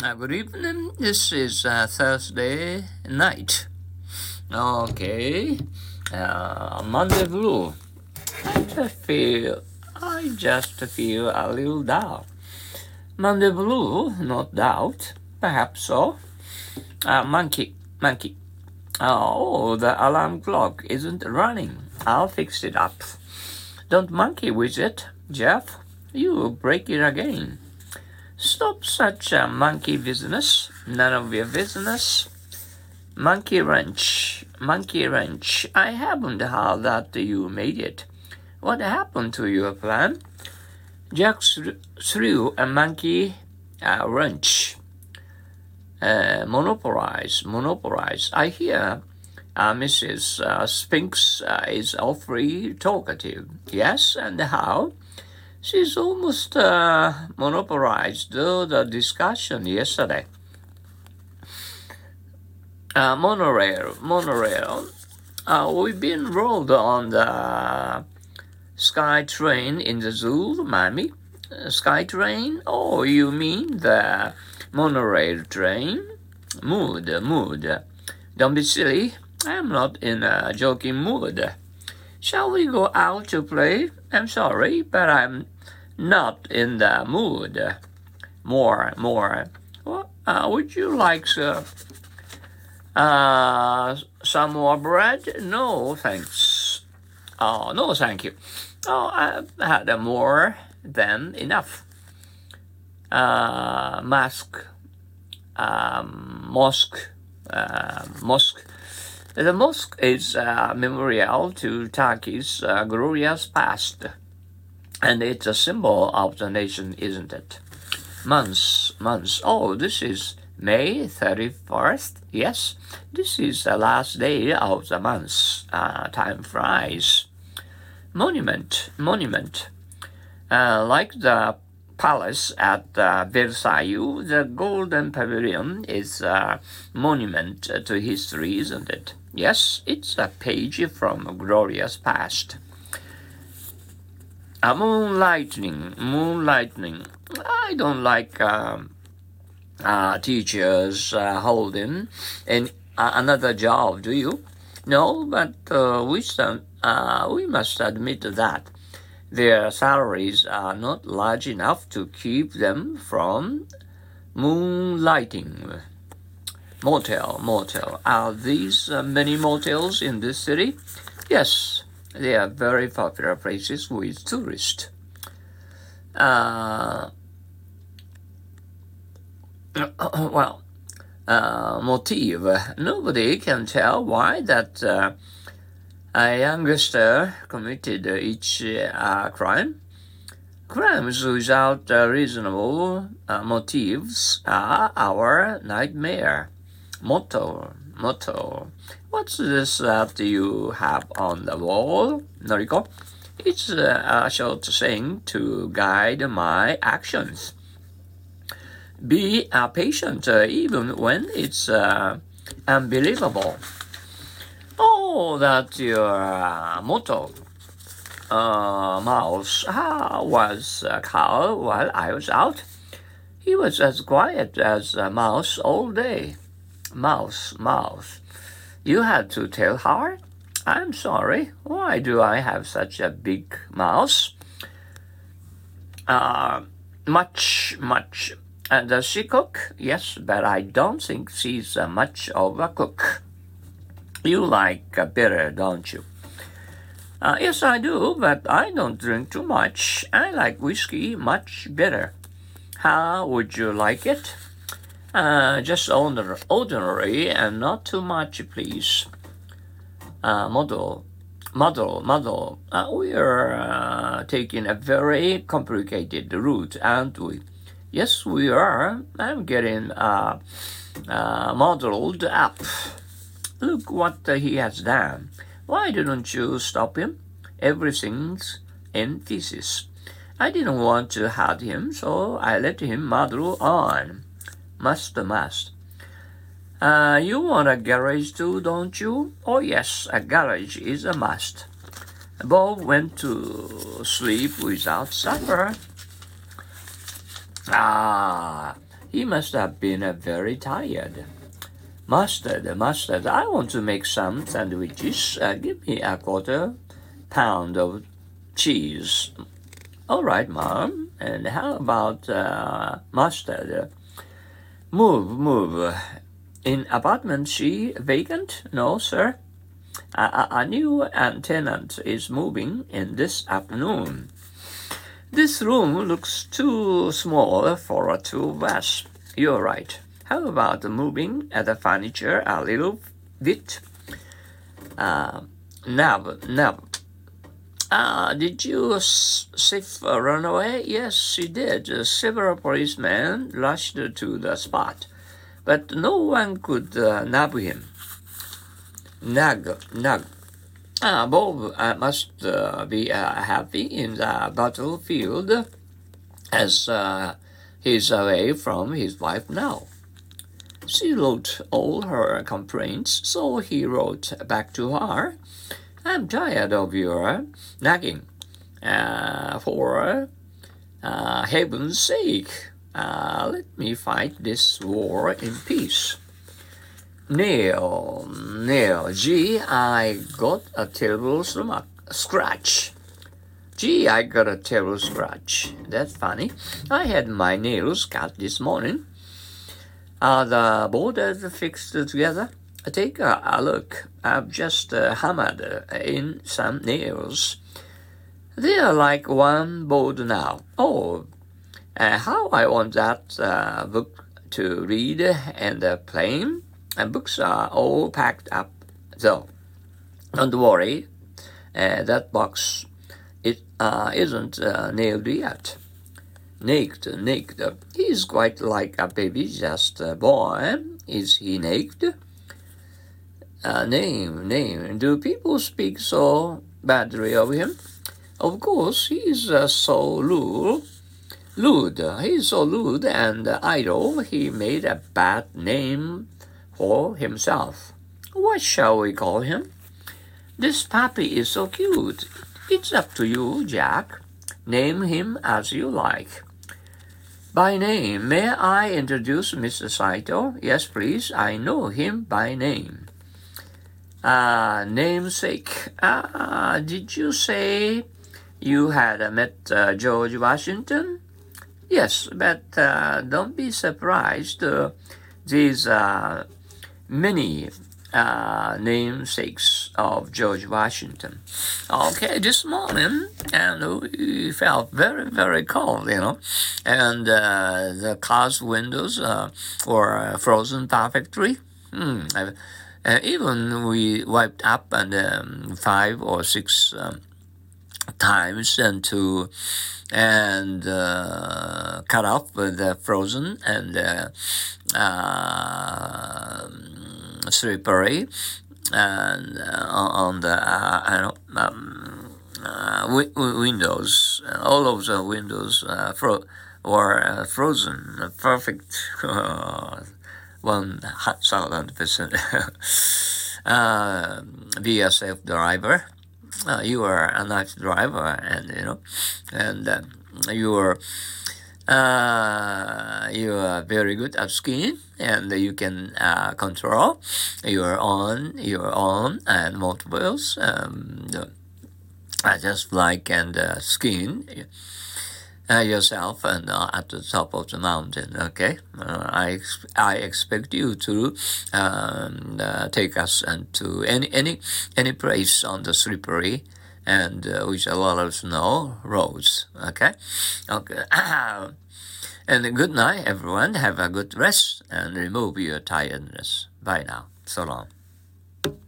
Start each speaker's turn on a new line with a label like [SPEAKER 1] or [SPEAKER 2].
[SPEAKER 1] Uh, good evening. This is uh, Thursday night. Okay. Uh, Monday blue. I just feel, I just feel a little down. Monday blue, not doubt. Perhaps so. Uh, monkey, monkey. Oh, the alarm clock isn't running. I'll fix it up. Don't monkey with it, Jeff. You break it again. Stop such a monkey business. None of your business. Monkey wrench, monkey wrench. I haven't heard that you made it. What happened to your plan? Jack threw a monkey uh, wrench. Uh, monopolize, monopolize. I hear uh, Mrs. Uh, Spinks uh, is awfully talkative. Yes, and how? She's almost uh, monopolized the discussion yesterday. Uh, monorail, monorail. Uh, we've been rolled on the sky train in the zoo, mommy. Uh, sky train? Oh, you mean the monorail train? Mood, mood. Don't be silly. I'm not in a joking mood. Shall we go out to play? I'm sorry, but I'm not in the mood. More, more. Well, uh, would you like uh, uh, some more bread? No, thanks. Oh, no, thank you. Oh, I've had more than enough. Uh, mask, um, mosque, uh, mosque the mosque is a memorial to Turkey's uh, glorious past, and it's a symbol of the nation, isn't it? Months, months. Oh, this is May 31st? Yes, this is the last day of the month. Uh, time flies. Monument, monument. Uh, like the palace at uh, Versailles, the Golden Pavilion is a monument to history, isn't it? Yes, it's a page from a glorious past. A moonlightning, moonlightning. I don't like um, uh, teachers uh, holding uh, another job, do you? No, but uh, we, uh, we must admit that their salaries are not large enough to keep them from moonlighting. Motel, motel. Are these uh, many motels in this city? Yes, they are very popular places with tourists. Uh, well, uh, motive. Nobody can tell why that uh, a youngster committed each uh, crime. Crimes without uh, reasonable uh, motives are our nightmare. Motto, motto. What's this that you have on the wall, Noriko? It's uh, a short saying to guide my actions. Be uh, patient uh, even when it's unbelievable. Oh, that's your uh, motto. Uh, Mouse How was uh, Carl while I was out. He was as quiet as a mouse all day. Mouse, mouse. You had to tell her? I'm sorry. Why do I have such a big mouse? Uh, much, much. Uh, does she cook? Yes, but I don't think she's uh, much of a cook. You like uh, bitter, don't you? Uh, yes, I do, but I don't drink too much. I like whiskey much better. How would you like it? Uh, just ordinary and not too much, please. Uh, model, model, model. Uh, we are uh, taking a very complicated route, aren't we? Yes, we are. I'm getting uh, uh, modeled up. Look what he has done. Why didn't you stop him? Everything's in pieces. I didn't want to hurt him, so I let him model on. Must, must. Uh, you want a garage too, don't you? Oh, yes, a garage is a must. Bob went to sleep without supper. Ah, He must have been very tired. Mustard, mustard, I want to make some sandwiches. Uh, give me a quarter pound of cheese. All right, Mom. And how about uh, mustard? Move, move. In apartment she vacant? No, sir. A, a, new tenant is moving in this afternoon. This room looks too small for a two beds. You're right. How about moving the furniture a little bit? Uh, Nab. Uh, did you safe run away? Yes, she did. Several policemen rushed to the spot, but no one could uh, nab him. Nag, nag. Uh, Bob uh, must uh, be uh, happy in the battlefield as uh, he's away from his wife now. She wrote all her complaints, so he wrote back to her, I'm tired of your nagging. Uh, for heaven's sake, let me fight this war in peace. Neil, Neil, gee, I got a terrible stomach scratch. Gee, I got a terrible scratch. That's funny. I had my nails cut this morning. Are the borders fixed together? Take a, look. I've just uh, hammered in some nails. They are like one board now. Oh, uh, how I want that uh, book to read and uh, play and books are all packed up. though. don't worry, uh, that box it uh, isn't uh, nailed yet. Naked, naked. He's quite like a baby just born. Is he naked? Uh, name, name. Do people speak so badly of him? Of course, he's uh, so lewd. Lewd. He's so lewd and idle. He made a bad name or himself. What shall we call him? This puppy is so cute. It's up to you, Jack. Name him as you like. By name, may I introduce Mr. Saito? Yes, please. I know him by name. Uh, namesake. Uh, did you say you had met uh, George Washington? Yes, but uh, don't be surprised. Uh, these many uh, namesakes of George Washington. Okay, this morning, and we felt very, very cold, you know, and uh, the car's windows uh, were frozen perfectly. Hmm. Uh, even we wiped up and um, five or six um, times and to and uh, cut off the frozen and uh, uh, slippery and uh, on the uh, um, uh, windows. All of the windows fro- were frozen, perfect, one thousand percent. Be a safe driver. you are a nice driver, and you know, and you are uh, you are very good at skiing and you can uh, control your own your own and multiples um, uh, just like and uh, skiing uh, yourself and uh, at the top of the mountain okay? I, ex- I expect you to um, take us and to any any any place on the slippery and uh, with a lot of snow roads. Okay, okay. and good night, everyone. Have a good rest and remove your tiredness. Bye now. So long.